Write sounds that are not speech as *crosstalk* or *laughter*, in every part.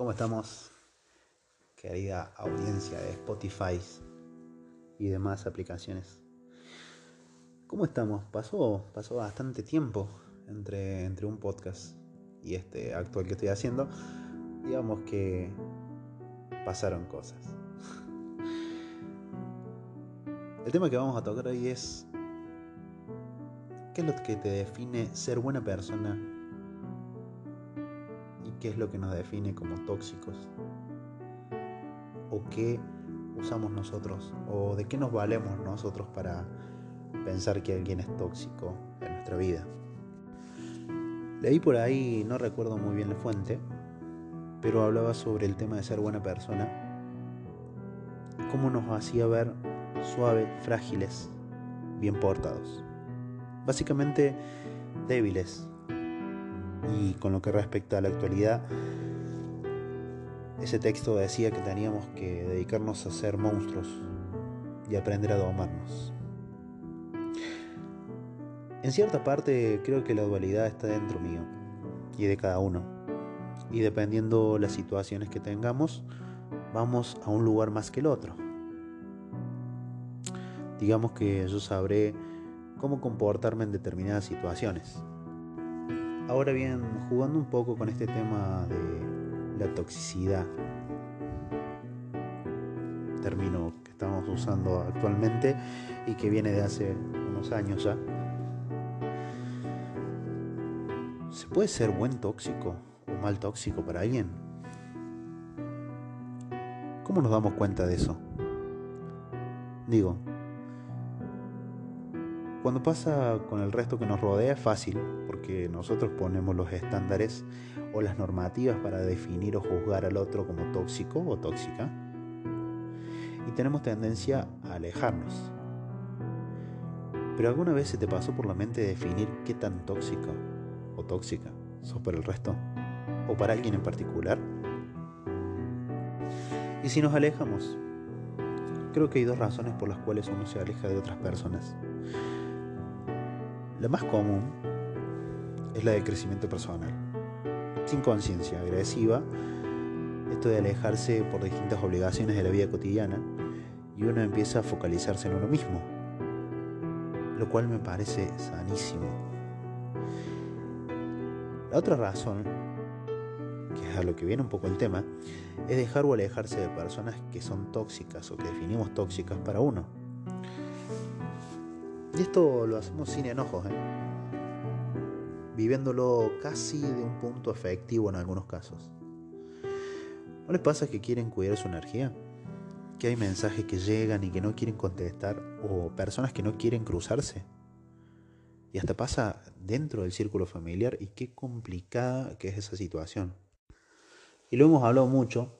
¿Cómo estamos, querida audiencia de Spotify y demás aplicaciones? ¿Cómo estamos? Pasó, pasó bastante tiempo entre, entre un podcast y este actual que estoy haciendo. Digamos que pasaron cosas. *laughs* El tema que vamos a tocar hoy es ¿qué es lo que te define ser buena persona qué es lo que nos define como tóxicos o qué usamos nosotros o de qué nos valemos nosotros para pensar que alguien es tóxico en nuestra vida. Leí por ahí, no recuerdo muy bien la fuente, pero hablaba sobre el tema de ser buena persona, cómo nos hacía ver suaves, frágiles, bien portados. Básicamente débiles, y con lo que respecta a la actualidad, ese texto decía que teníamos que dedicarnos a ser monstruos y aprender a domarnos. En cierta parte creo que la dualidad está dentro mío y de cada uno. Y dependiendo las situaciones que tengamos, vamos a un lugar más que el otro. Digamos que yo sabré cómo comportarme en determinadas situaciones. Ahora bien, jugando un poco con este tema de la toxicidad, término que estamos usando actualmente y que viene de hace unos años ya. ¿Se puede ser buen tóxico o mal tóxico para alguien? ¿Cómo nos damos cuenta de eso? Digo, cuando pasa con el resto que nos rodea es fácil, porque nosotros ponemos los estándares o las normativas para definir o juzgar al otro como tóxico o tóxica, y tenemos tendencia a alejarnos. Pero alguna vez se te pasó por la mente definir qué tan tóxica o tóxica sos para el resto, o para alguien en particular. Y si nos alejamos, creo que hay dos razones por las cuales uno se aleja de otras personas. La más común es la de crecimiento personal, sin conciencia, agresiva, esto de alejarse por distintas obligaciones de la vida cotidiana y uno empieza a focalizarse en uno mismo, lo cual me parece sanísimo. La otra razón, que es a lo que viene un poco el tema, es dejar o alejarse de personas que son tóxicas o que definimos tóxicas para uno y esto lo hacemos sin enojos, ¿eh? viviéndolo casi de un punto efectivo en algunos casos. ¿No les pasa que quieren cuidar su energía? Que hay mensajes que llegan y que no quieren contestar o personas que no quieren cruzarse. Y hasta pasa dentro del círculo familiar y qué complicada que es esa situación. Y lo hemos hablado mucho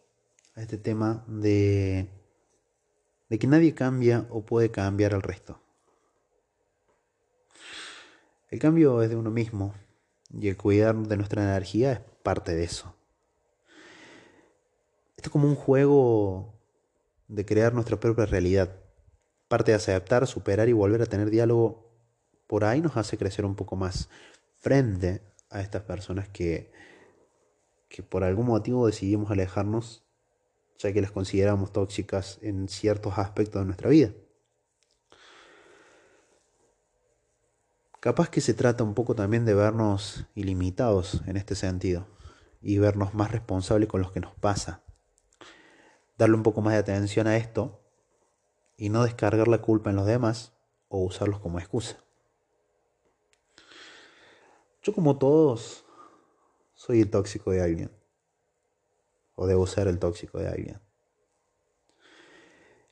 este tema de que nadie cambia o puede cambiar al resto. El cambio es de uno mismo y el cuidar de nuestra energía es parte de eso. Esto es como un juego de crear nuestra propia realidad. Parte de aceptar, superar y volver a tener diálogo por ahí nos hace crecer un poco más frente a estas personas que, que por algún motivo decidimos alejarnos ya que las consideramos tóxicas en ciertos aspectos de nuestra vida. Capaz que se trata un poco también de vernos ilimitados en este sentido y vernos más responsables con lo que nos pasa. Darle un poco más de atención a esto y no descargar la culpa en los demás o usarlos como excusa. Yo como todos soy el tóxico de alguien o debo ser el tóxico de alguien.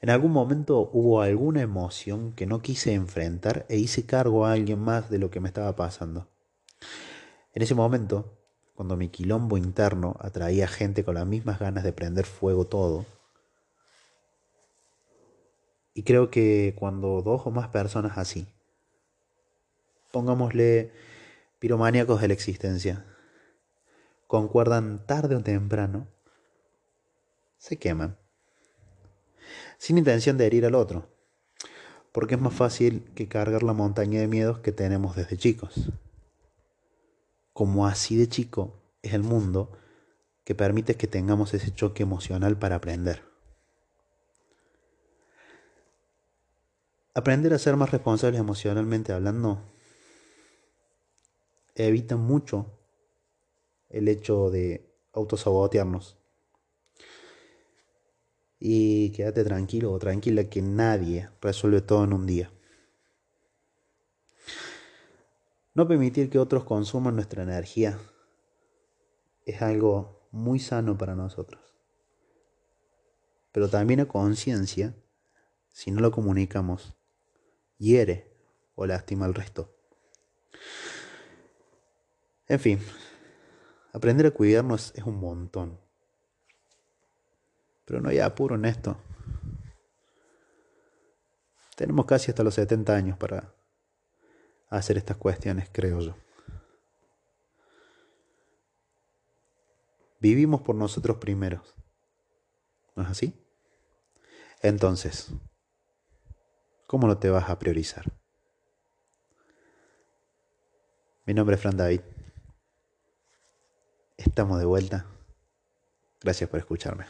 En algún momento hubo alguna emoción que no quise enfrentar e hice cargo a alguien más de lo que me estaba pasando. En ese momento, cuando mi quilombo interno atraía gente con las mismas ganas de prender fuego todo, y creo que cuando dos o más personas así, pongámosle piromaníacos de la existencia, concuerdan tarde o temprano, se queman sin intención de herir al otro, porque es más fácil que cargar la montaña de miedos que tenemos desde chicos. Como así de chico es el mundo que permite que tengamos ese choque emocional para aprender. Aprender a ser más responsables emocionalmente hablando evita mucho el hecho de autosabotearnos. Y quédate tranquilo o tranquila que nadie resuelve todo en un día. No permitir que otros consuman nuestra energía es algo muy sano para nosotros. Pero también a conciencia, si no lo comunicamos, hiere o lastima al resto. En fin, aprender a cuidarnos es un montón. Pero no hay apuro en esto. Tenemos casi hasta los 70 años para hacer estas cuestiones, creo yo. Vivimos por nosotros primeros. ¿No es así? Entonces, ¿cómo no te vas a priorizar? Mi nombre es Fran David. Estamos de vuelta. Gracias por escucharme.